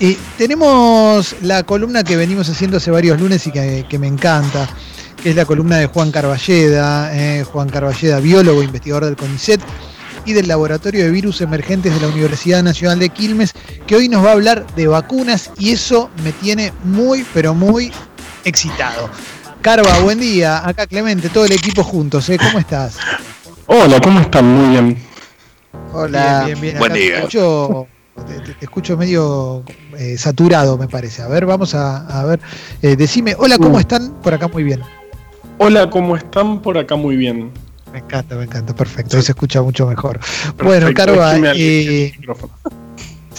Y tenemos la columna que venimos haciendo hace varios lunes y que, me encanta, que es la columna de Juan Carballeda, eh, Juan Carballeda, biólogo, investigador del CONICET y del Laboratorio de Virus Emergentes de la Universidad Nacional de Quilmes, que hoy nos va a hablar de vacunas y eso me tiene muy, pero muy excitado. Carva, buen día. Acá Clemente, todo el equipo juntos. ¿eh? ¿Cómo estás? Hola, ¿cómo están? Muy bien. Hola. Bien, bien, bien. Buen día. Escucho, te, escucho medio eh, saturado, me parece. A ver, vamos a, ver. Eh, decime, hola, ¿cómo uh. están? Por acá muy bien. Hola, ¿cómo están? Por acá muy bien. Me encanta, me encanta, perfecto. se escucha mucho mejor. Bueno, Carva, eh,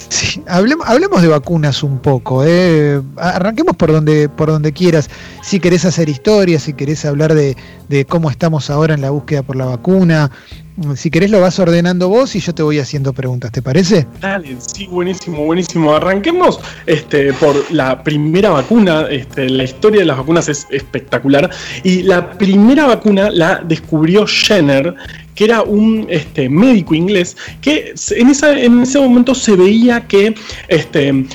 Sí, hablemos, hablemos de vacunas un poco. Eh. Arranquemos por donde, por donde quieras. Si querés hacer historia, si querés hablar de, cómo estamos ahora en la búsqueda por la vacuna. Si querés lo vas ordenando vos y yo te voy haciendo preguntas, ¿te parece? Dale, sí, buenísimo, buenísimo. Arranquemos este, por la primera vacuna. Este, la historia de las vacunas es espectacular. Y la primera vacuna la descubrió Jenner, que era un este, médico inglés, que en, ese momento se veía que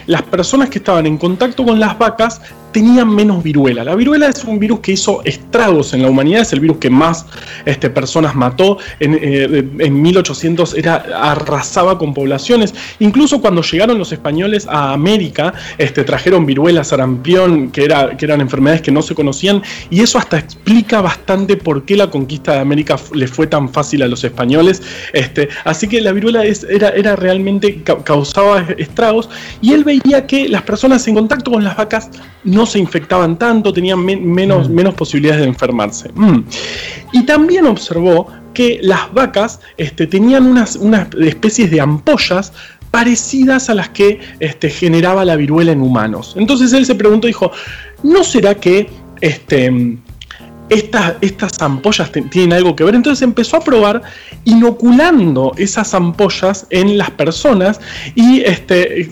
las personas que estaban en contacto con las vacas tenían menos viruela. La viruela es un virus que hizo estragos en la humanidad, es el virus que más este, personas mató. En, 1800 eh, era, arrasaba con poblaciones. Incluso cuando llegaron los españoles a América, este, trajeron viruela, sarampión, que, era, que eran enfermedades que no se conocían, y eso hasta explica bastante por qué la conquista de América le fue tan fácil a los españoles. Este, así que la viruela es, era, era realmente causaba estragos, y él veía que las personas en contacto con las vacas no se infectaban tanto, tenían menos, mm. menos posibilidades de enfermarse. Mm. Y también observó que las vacas este, tenían unas, unas, especies de ampollas parecidas a las que este, generaba la viruela en humanos. Entonces él se preguntó, dijo, ¿no será que este, estas, estas ampollas tienen algo que ver. Entonces empezó a probar inoculando esas ampollas en las personas y este,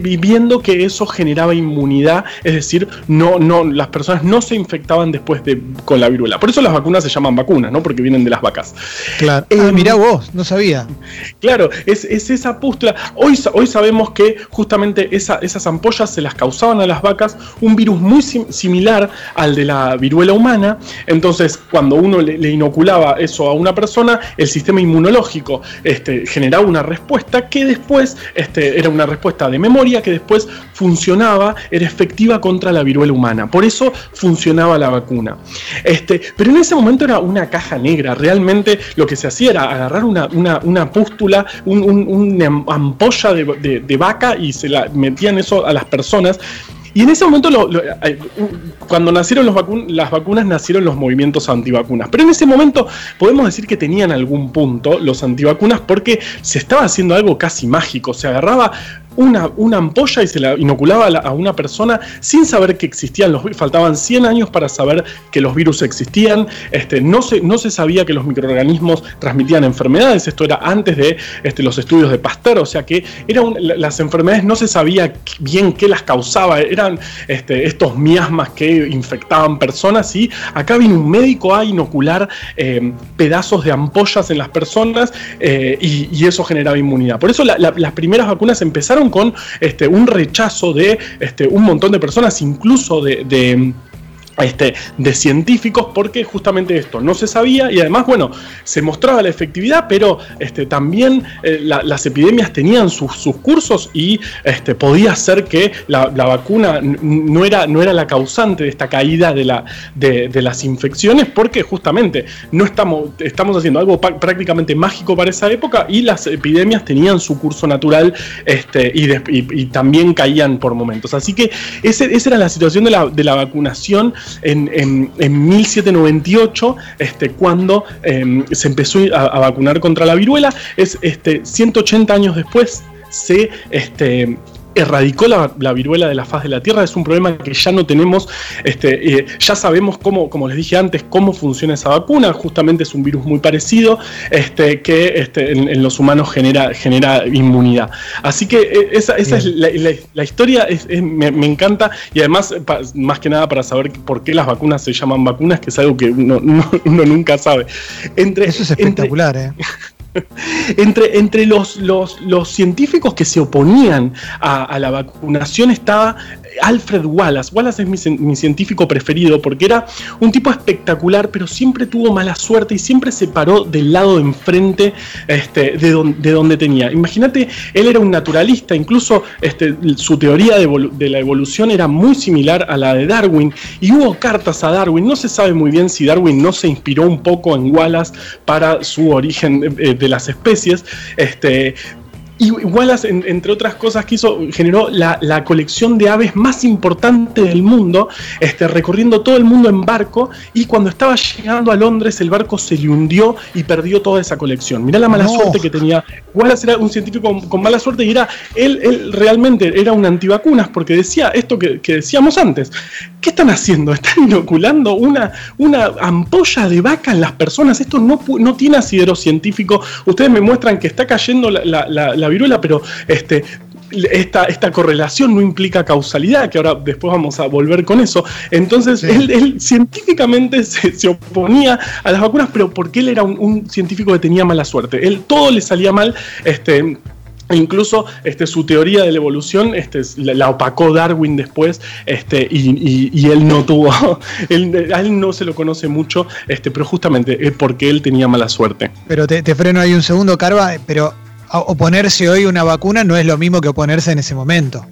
viendo que eso generaba inmunidad, es decir, no, no, las personas no se infectaban después de, con la viruela. Por eso las vacunas se llaman vacunas, ¿no? Porque vienen de las vacas. Claro. Eh, mirá vos, no sabía. Claro, es, esa pústula. Hoy, hoy sabemos que justamente esas ampollas se las causaban a las vacas un virus muy similar al de la viruela humana entonces, cuando uno le, inoculaba eso a una persona, el sistema inmunológico este, generaba una respuesta que después este, era una respuesta de memoria que después funcionaba, era efectiva contra la viruela humana. Por eso funcionaba la vacuna. Este, pero en ese momento era una caja negra. Realmente lo que se hacía era agarrar una, pústula, una ampolla de, de vaca y se la metían eso a las personas y en ese momento, cuando nacieron los las vacunas, nacieron los movimientos antivacunas. Pero en ese momento podemos decir que tenían algún punto los antivacunas porque se estaba haciendo algo casi mágico. Se agarraba una, ampolla y se la inoculaba a, una persona sin saber que existían los. Faltaban 100 años para saber que los virus existían. Este, no, se, no se sabía que los microorganismos transmitían enfermedades. Esto era antes de este, los estudios de Pasteur. O sea que era las enfermedades no se sabía bien qué las causaba. Eran este, estos miasmas que infectaban personas. Y acá vino un médico a inocular eh, pedazos de ampollas en las personas eh, y, eso generaba inmunidad. Por eso las primeras vacunas empezaron con este, un rechazo de este, un montón de personas, incluso de este, de científicos porque justamente esto no se sabía y además, bueno, se mostraba la efectividad, pero este, también eh, las epidemias tenían sus, cursos y este, podía ser que la, vacuna no era, no era la causante de esta caída de, la, de, las infecciones porque justamente no estamos, estamos haciendo algo prácticamente mágico para esa época y las epidemias tenían su curso natural este, y, también caían por momentos. Así que esa era la situación de la, de la vacunación en, 1798, este, cuando em, se empezó a, vacunar contra la viruela, es este, 180 años después se este, erradicó la, viruela de la faz de la Tierra, es un problema que ya no tenemos, este, eh, ya sabemos cómo, como les dije antes, cómo funciona esa vacuna, justamente es un virus muy parecido este, que este, en, los humanos genera, genera inmunidad. Así que eh, esa, es la, historia, me, encanta y además, más que nada para saber por qué las vacunas se llaman vacunas, que es algo que uno, nunca sabe. Eso es espectacular, ¿eh? entre, entre los, los, científicos que se oponían a, la vacunación estaba Alfred Wallace. Wallace es mi, científico preferido porque era un tipo espectacular, pero siempre tuvo mala suerte y siempre se paró del lado de enfrente este, de, de, donde tenía. Imagínate, él era un naturalista, incluso este, su teoría de, de, la evolución era muy similar a la de Darwin y hubo cartas a Darwin. No se sabe muy bien si Darwin no se inspiró un poco en Wallace para su origen eh, de las especies. Este, y Wallace, entre otras cosas que hizo, generó la, colección de aves más importante del mundo, este, recorriendo todo el mundo en barco, y cuando estaba llegando a Londres el barco se le hundió y perdió toda esa colección. Mirá la mala suerte que tenía. Wallace era un científico con, mala suerte y era, él, él, realmente era un antivacunas porque decía esto que, decíamos antes. ¿Qué están haciendo? Están inoculando una, una ampolla de vaca en las personas. Esto no, no tiene asidero científico. Ustedes me muestran que está cayendo la viruela, pero este, esta, esta, correlación no implica causalidad, que ahora después vamos a volver con eso. Entonces, él, científicamente se, oponía a las vacunas, pero porque él era un, científico que tenía mala suerte. Él todo le salía mal. Este, incluso este, su teoría de la evolución este, la, opacó Darwin después este, y, él no tuvo, él, a él no se lo conoce mucho, este, pero justamente es porque él tenía mala suerte. Pero te, te freno ahí un segundo, Carva, pero oponerse hoy a una vacuna no es lo mismo que oponerse en ese momento.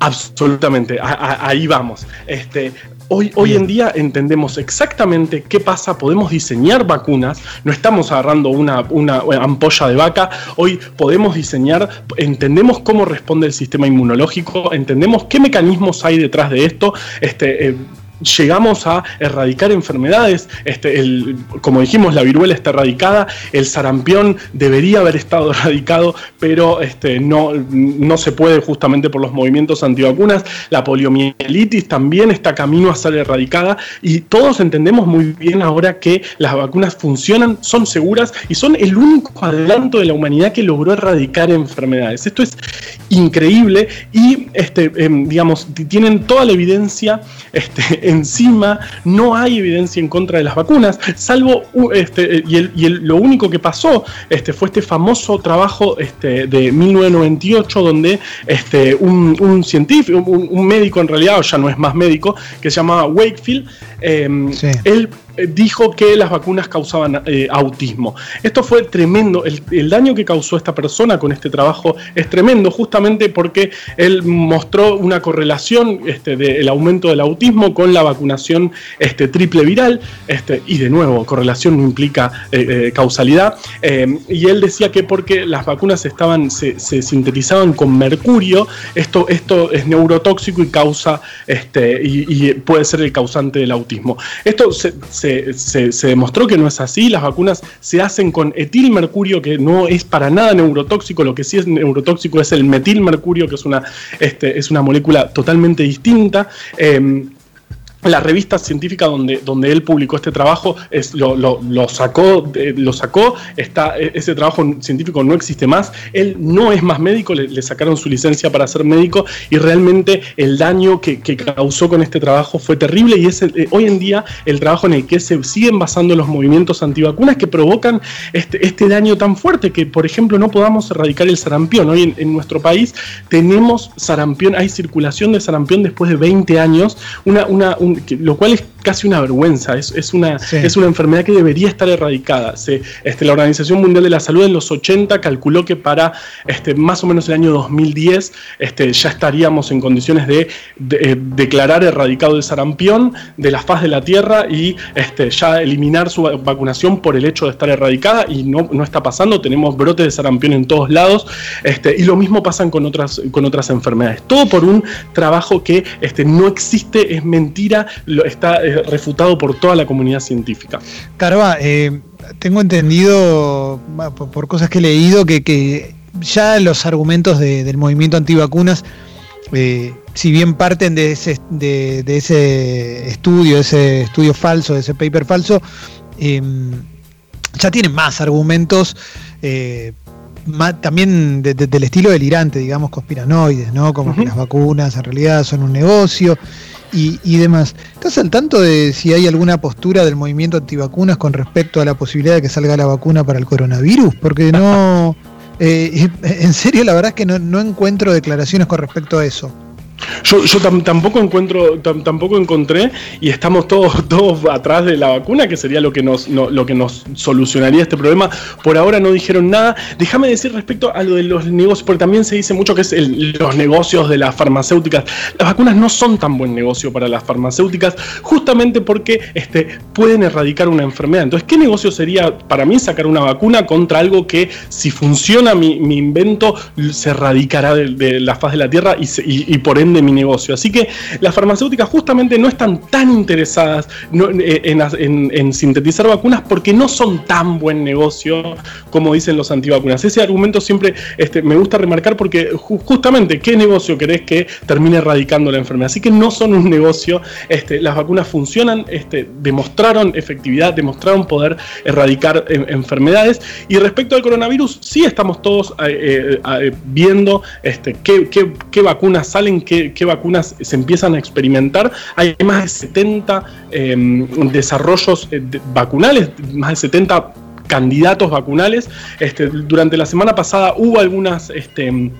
Absolutamente, ahí vamos. Este, Hoy, hoy, en día entendemos exactamente qué pasa, podemos diseñar vacunas, no estamos agarrando una, una, ampolla de vaca, hoy podemos diseñar, entendemos cómo responde el sistema inmunológico, entendemos qué mecanismos hay detrás de esto, este, eh, llegamos a erradicar enfermedades. Este, como dijimos, la viruela está erradicada, el sarampión debería haber estado erradicado, pero este, no, no se puede justamente por los movimientos antivacunas. La poliomielitis también está camino a ser erradicada y todos entendemos muy bien ahora que las vacunas funcionan, son seguras y son el único adelanto de la humanidad que logró erradicar enfermedades. Esto es increíble y este, em, digamos, tienen toda la evidencia encima no hay evidencia en contra de las vacunas, salvo este, y, lo único que pasó este, fue este famoso trabajo este, de 1998 donde este, un, científico, un, médico en realidad, o ya no es más médico, que se llamaba Wakefield, em, él dijo que las vacunas causaban eh, autismo. Esto fue tremendo, el, daño que causó esta persona con este trabajo es tremendo, justamente porque él mostró una correlación este, del aumento del autismo con la vacunación este, triple viral, este, y de nuevo, correlación no implica eh, causalidad, y él decía que porque las vacunas estaban, se, sintetizaban con mercurio, esto, esto es neurotóxico y causa, este, y, puede ser el causante del autismo. Esto se, demostró que no es así. Las vacunas se hacen con etilmercurio, que no es para nada neurotóxico. Lo que sí es neurotóxico es el metilmercurio, que es una, este, es una molécula totalmente distinta. Em, la revista científica donde, donde él publicó este trabajo es, lo, sacó, lo sacó está, e, ese trabajo científico no existe más, él no es más médico, le, sacaron su licencia para ser médico y realmente el daño que, causó con este trabajo fue terrible y es eh, hoy en día el trabajo en el que se siguen basando los movimientos antivacunas que provocan este, este daño tan fuerte que, por ejemplo, no podamos erradicar el sarampión. Hoy en, nuestro país tenemos sarampión, hay circulación de sarampión después de 20 años, una, una lo cual es casi una vergüenza, es, es una, es una enfermedad que debería estar erradicada. Se, este, la Organización Mundial de la Salud en los 80 calculó que para este, más o menos el año 2010 este, ya estaríamos en condiciones de, eh, declarar erradicado el sarampión de la faz de la Tierra y este, ya eliminar su vacunación por el hecho de estar erradicada y no, no está pasando, tenemos brotes de sarampión en todos lados este, y lo mismo pasa con otras, con otras enfermedades. Todo por un trabajo que este, no existe, es mentira, lo, está refutado por toda la comunidad científica. Carva, eh, tengo entendido por, cosas que he leído que, ya los argumentos del movimiento antivacunas, eh, si bien parten de ese, de, ese estudio, ese estudio falso, de ese paper falso, em, ya tienen más argumentos eh, también del estilo delirante, digamos, conspiranoides, ¿no? Como que las vacunas en realidad son un negocio y, demás. ¿Estás al tanto de si hay alguna postura del movimiento antivacunas con respecto a la posibilidad de que salga la vacuna para el coronavirus? Porque no, eh, en serio, la verdad es que no encuentro declaraciones con respecto a eso. Yo, tampoco encuentro, tampoco encontré y estamos todos, todos atrás de la vacuna, que sería lo que nos, lo que nos solucionaría este problema. Por ahora no dijeron nada. Déjame decir respecto a lo de los negocios, porque también se dice mucho que es los negocios de las farmacéuticas. Las vacunas no son tan buen negocio para las farmacéuticas, justamente porque este, pueden erradicar una enfermedad. Entonces, ¿qué negocio sería para mí sacar una vacuna contra algo que si funciona mi, invento se erradicará de, la faz de la Tierra y, y por ende mi negocio. Así que las farmacéuticas justamente no están tan interesadas eh, en, sintetizar vacunas porque no son tan buen negocio como dicen los antivacunas. Ese argumento siempre este, me gusta remarcar porque justamente qué negocio querés que termine erradicando la enfermedad. Así que no son un negocio, este, las vacunas funcionan, este, demostraron efectividad, demostraron poder erradicar enfermedades. Y respecto al coronavirus, sí estamos todos eh, eh, viendo qué vacunas salen, qué, qué vacunas se empiezan a experimentar. Hay más de 70 em, desarrollos eh, vacunales, más de 70 candidatos vacunales. Este, durante la semana pasada hubo algunas este,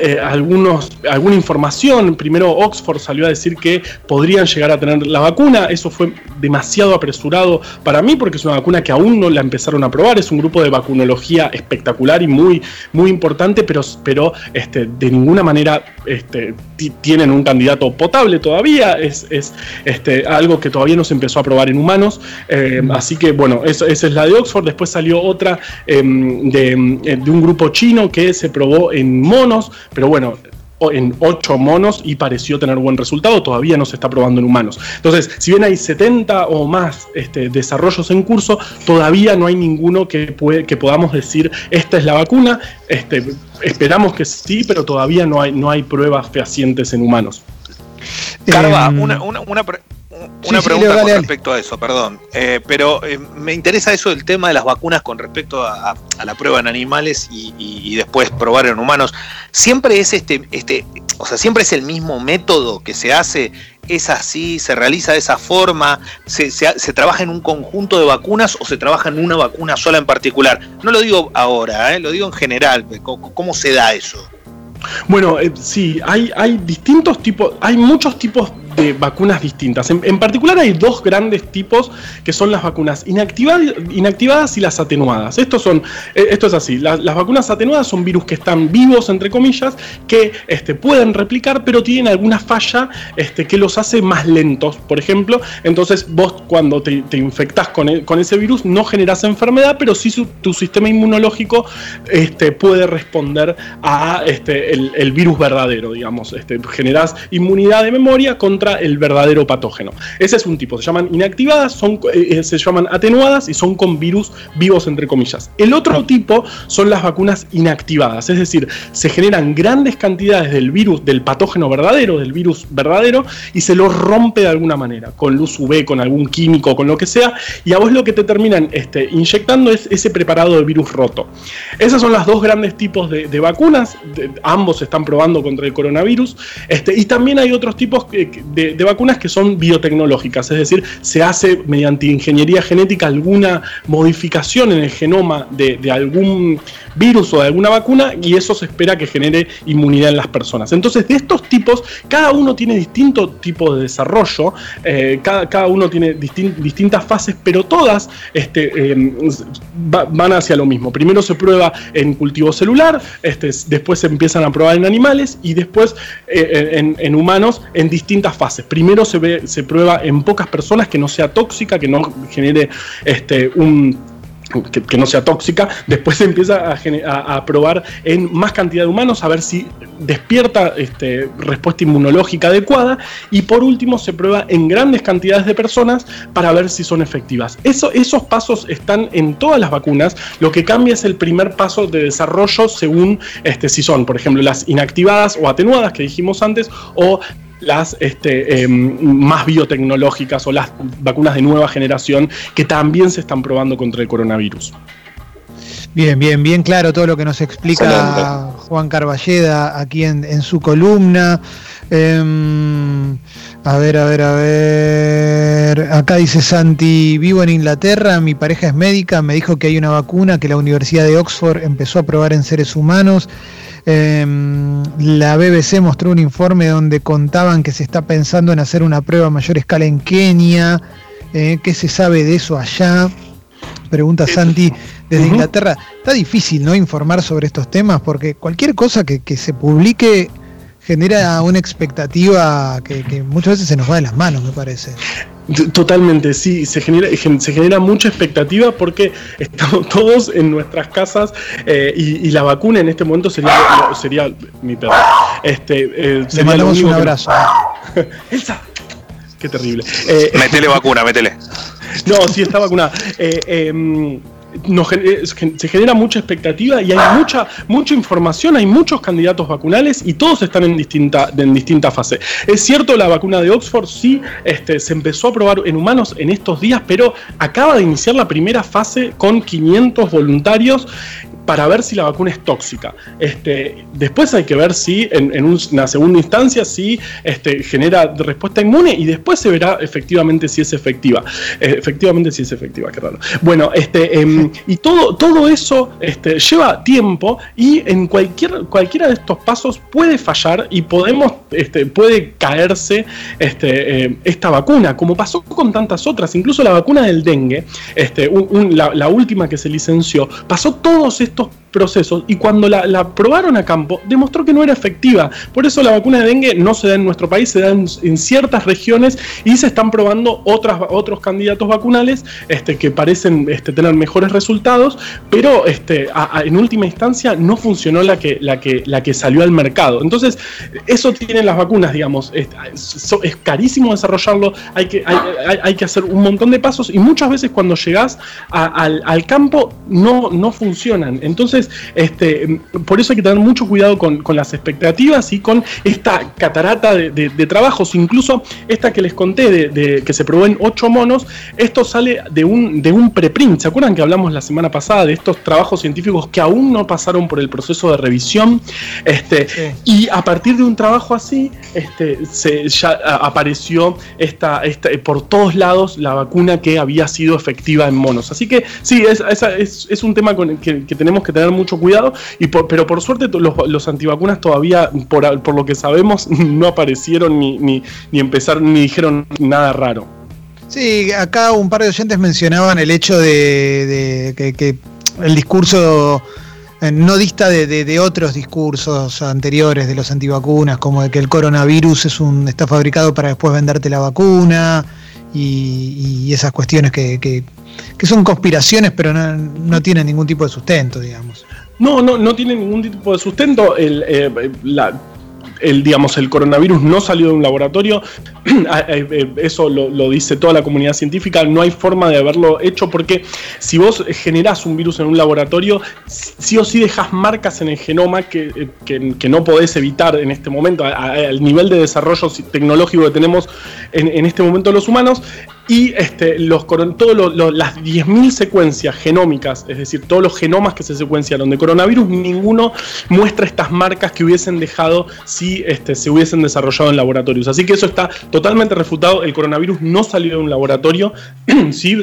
eh, algunos, alguna información. Primero Oxford salió a decir que podrían llegar a tener la vacuna. Eso fue demasiado apresurado para mí porque es una vacuna que aún no la empezaron a probar. Es un grupo de vacunología espectacular y muy, muy importante, pero, pero este, de ninguna manera este, tienen un candidato potable todavía. Es, es este, algo que todavía no se empezó a probar en humanos. Eh, así que bueno, eso, esa es la de Oxford. Después salió otra em, de, de un grupo chino que se probó en monos pero bueno, en 8 monos y pareció tener buen resultado, todavía no se está probando en humanos. Entonces, si bien hay 70 o más este, desarrollos en curso, todavía no hay ninguno que, que podamos decir esta es la vacuna. Este, esperamos que sí, pero todavía no hay, no hay pruebas fehacientes en humanos. Carva, em, una, una, una pregunta con respecto a eso, perdón. Eh, pero eh, me interesa eso del tema de las vacunas con respecto a, la prueba en animales y, después probar en humanos. Siempre es este, este, o sea, siempre es el mismo método que se hace, es así, se realiza de esa forma, se, trabaja en un conjunto de vacunas o se trabaja en una vacuna sola en particular. No lo digo ahora, eh, lo digo en general. ¿Cómo, se da eso? Bueno, sí, hay, hay distintos tipos, hay muchos tipos de vacunas distintas. En, particular hay dos grandes tipos que son las vacunas inactivadas, inactivadas y las atenuadas. Estos son, eh, esto es así, las, vacunas atenuadas son virus que están vivos, entre comillas, que este, pueden replicar, pero tienen alguna falla este, que los hace más lentos, por ejemplo. Entonces vos cuando te, te infectás con, e, con, ese virus no generas enfermedad, pero sí tu sistema inmunológico este, puede responder a este, el, virus verdadero, digamos. Este, generás inmunidad de memoria contra el verdadero patógeno. Ese es un tipo, se llaman inactivadas, eh, eh, se llaman atenuadas y son con virus vivos entre comillas. El otro tipo son las vacunas inactivadas, es decir, se generan grandes cantidades del virus, del patógeno verdadero, del virus verdadero, y se lo rompe de alguna manera, con luz UV, con algún químico, con lo que sea, y a vos lo que te terminan este, inyectando es ese preparado de virus roto. Esos son los dos grandes tipos de, vacunas, ambos se están probando contra el coronavirus, este, y también hay otros tipos de, vacunas que son biotecnológicas, es decir, se hace mediante ingeniería genética alguna modificación en el genoma de, algún virus o de alguna vacuna y eso se espera que genere inmunidad en las personas. Entonces, de estos tipos, cada uno tiene distinto tipo de desarrollo, eh, cada, uno tiene distintas fases, pero todas este, em, van hacia lo mismo. Primero se prueba en cultivo celular, este, después se empiezan a probar en animales y después eh, en, en humanos en distintas fases Primero se, ve, se prueba en pocas personas que no sea tóxica, que no genere este, un que, no sea tóxica, después se empieza a, probar en más cantidad de humanos a ver si despierta este, respuesta inmunológica adecuada y por último se prueba en grandes cantidades de personas para ver si son efectivas. Eso, esos pasos están en todas las vacunas, lo que cambia es el primer paso de desarrollo según este, si son, por ejemplo, las inactivadas o atenuadas que dijimos antes o las este, em, más biotecnológicas o las vacunas de nueva generación que también se están probando contra el coronavirus. Bien, bien, bien claro todo lo que nos explica Juan Carballeda aquí en, su columna. Em, a ver, a ver, a ver. Acá dice Santi, vivo en Inglaterra, mi pareja es médica, me dijo que hay una vacuna que la Universidad de Oxford empezó a probar en seres humanos. Em, la BBC mostró un informe donde contaban que se está pensando en hacer una prueba a mayor escala en Kenia. Eh, ¿Qué se sabe de eso allá? Pregunta Santi desde Inglaterra. Está difícil no informar sobre estos temas porque cualquier cosa que, se publique genera una expectativa que, muchas veces se nos va de las manos, me parece. Totalmente, sí, se genera, se genera mucha expectativa porque estamos todos en nuestras casas eh, y, la vacuna en este momento sería, sería mi perro. Este, eh, Le mandamos un abrazo. Elsa, qué terrible. Eh, métele vacuna, métele. No, sí está vacunada. Eh, eh, se genera mucha expectativa y hay mucha, mucha información, hay muchos candidatos vacunales y todos están en distinta, en distinta fase. Es cierto, la vacuna de Oxford sí este, se empezó a probar en humanos en estos días, pero acaba de iniciar la primera fase con 500 voluntarios para ver si la vacuna es tóxica. Este, después hay que ver si en, una segunda instancia si este, genera respuesta inmune y después se verá efectivamente si es efectiva. Eh, efectivamente si es efectiva, qué raro. Bueno, este, em, y todo, todo eso este, lleva tiempo y en cualquier, cualquiera de estos pasos puede fallar y podemos, este, puede caerse este, em, esta vacuna, como pasó con tantas otras, incluso la vacuna del dengue, este, la, la última que se licenció, pasó todos estos esto procesos y cuando la, probaron a campo demostró que no era efectiva. Por eso la vacuna de dengue no se da en nuestro país, se da en, ciertas regiones y se están probando otras, otros candidatos vacunales este, que parecen este, tener mejores resultados, pero este, en última instancia no funcionó la que, la, que, la que salió al mercado. Entonces, eso tienen las vacunas, digamos, es, carísimo desarrollarlo, hay que, hay, que hacer un montón de pasos y muchas veces cuando llegas al, al campo no, no funcionan. Entonces, este, por eso hay que tener mucho cuidado con, las expectativas y con esta catarata de, trabajos. Incluso esta que les conté de, que se probó en ocho monos, esto sale de un, de un preprint. ¿Se acuerdan que hablamos la semana pasada de estos trabajos científicos que aún no pasaron por el proceso de revisión? Este, Y a partir de un trabajo así, este, se, ya apareció esta, esta, por todos lados la vacuna que había sido efectiva en monos. Así que sí, es, es, es un tema con el que, que tenemos que tener mucho cuidado, y pero por suerte los, antivacunas todavía, por, lo que sabemos, no aparecieron ni, ni, ni empezaron ni dijeron nada raro. Sí, acá un par de oyentes mencionaban el hecho de, que, el discurso eh, no dista de, otros discursos anteriores de los antivacunas, como de que el coronavirus es un, está fabricado para después venderte la vacuna y, esas cuestiones que son conspiraciones, pero no, no tienen ningún tipo de sustento, digamos. No, no, no tiene ningún tipo de sustento. El, eh, digamos, el coronavirus no salió de un laboratorio, ah, eh, eh, eso lo, dice toda la comunidad científica, no hay forma de haberlo hecho porque si vos generás un virus en un laboratorio, sí o sí dejas marcas en el genoma que, no podés evitar en este momento, al nivel de desarrollo tecnológico que tenemos en, en este momento los humanos, y este, los, todas las 10.000 secuencias genómicas, es decir, todos los genomas que se secuenciaron de coronavirus, ninguno muestra estas marcas que hubiesen dejado si este, se hubiesen desarrollado en laboratorios. Así que eso está totalmente refutado. El coronavirus no salió de un laboratorio, sí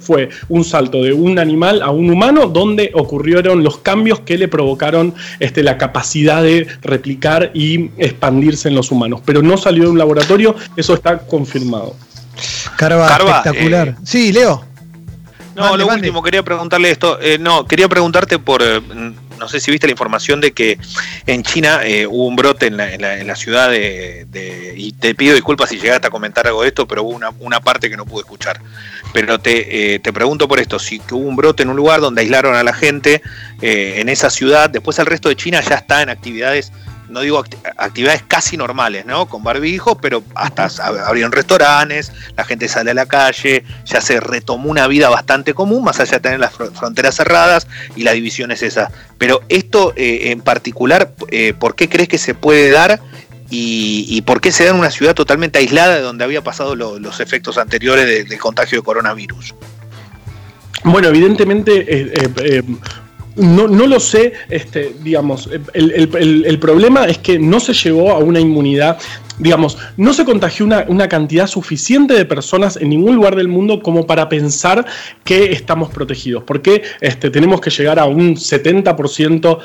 fue un salto de un animal a un humano donde ocurrieron los cambios que le provocaron este, la capacidad de replicar y expandirse en los humanos. Pero no salió de un laboratorio, eso está confirmado. Carva, espectacular. Eh, sí, Leo. No, lo último, quería preguntarle esto. Eh, no, quería preguntarte por. Eh, no sé si viste la información de que en China hubo un brote en la, en la, ciudad de, Y te pido disculpas si llegaste a comentar algo de esto, pero hubo una, parte que no pude escuchar. Pero te, te pregunto por esto: si hubo un brote en un lugar donde aislaron a la gente en esa ciudad, después el resto de China ya está en actividades no digo actividades casi normales, ¿no? Con barbijo, pero hasta abrieron restaurantes, la gente sale a la calle, ya se retomó una vida bastante común, más allá de tener las fronteras cerradas y la división es esa. Pero esto eh, en particular, eh, ¿por qué crees que se puede dar? Y, por qué se da en una ciudad totalmente aislada de donde había pasado los efectos anteriores del contagio de coronavirus? Bueno, evidentemente eh, No, no lo sé, este, digamos, el, problema es que no se llegó a una inmunidad, digamos, no se contagió una, una, cantidad suficiente de personas en ningún lugar del mundo como para pensar que estamos protegidos, porque este, tenemos que llegar a un 70%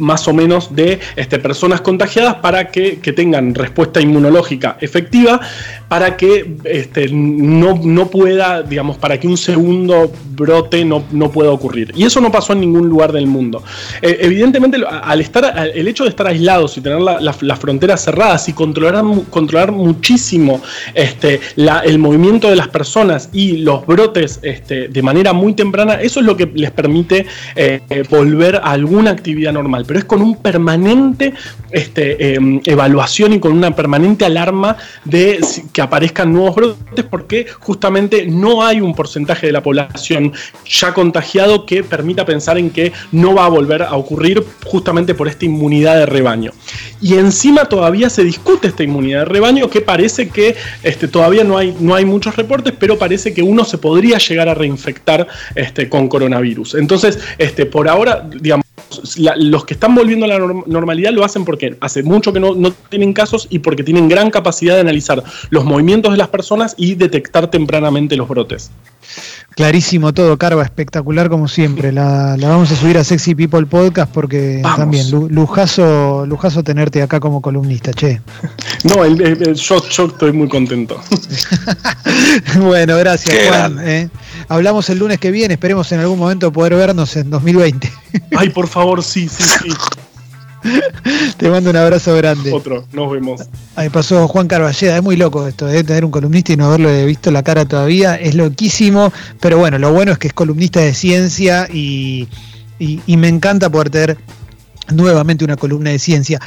más o menos de este, personas contagiadas para que, tengan respuesta inmunológica efectiva, para que este, no, no, pueda, digamos, para que un segundo brote no, no, pueda ocurrir. Y eso no pasó en ningún lugar del mundo. Eh, evidentemente, al estar, el hecho de estar aislados y tener las fronteras cerradas y controlar, controlar muchísimo este, el movimiento de las personas y los brotes este, de manera muy temprana, eso es lo que les permite eh, volver a alguna actividad normal pero es con un permanente este, em, evaluación y con una permanente alarma de que aparezcan nuevos brotes, porque justamente no hay un porcentaje de la población ya contagiado que permita pensar en que no va a volver a ocurrir justamente por esta inmunidad de rebaño. Y encima todavía se discute esta inmunidad de rebaño que parece que este, todavía no hay, no hay muchos reportes, pero parece que uno se podría llegar a reinfectar este, con coronavirus. Entonces, por ahora, digamos, los que están volviendo a la normalidad lo hacen porque hace mucho que no, tienen casos y porque tienen gran capacidad de analizar los movimientos de las personas y detectar tempranamente los brotes. Clarísimo todo, Carva, espectacular como siempre. La, vamos a subir a Sexy People Podcast porque también lujazo, lujazo tenerte acá como columnista, che. No, el, yo, estoy muy contento. bueno, gracias, Juan. Eh. Hablamos el lunes que viene, esperemos en algún momento poder vernos en 2020. Ay, por favor, sí, sí, sí. Te mando un abrazo grande. Otro, nos vemos. Ahí pasó Juan Carballeda, es muy loco esto, de tener un columnista y no haberle visto la cara todavía, es loquísimo, pero bueno, lo bueno es que es columnista de ciencia y, y me encanta poder tener nuevamente una columna de ciencia.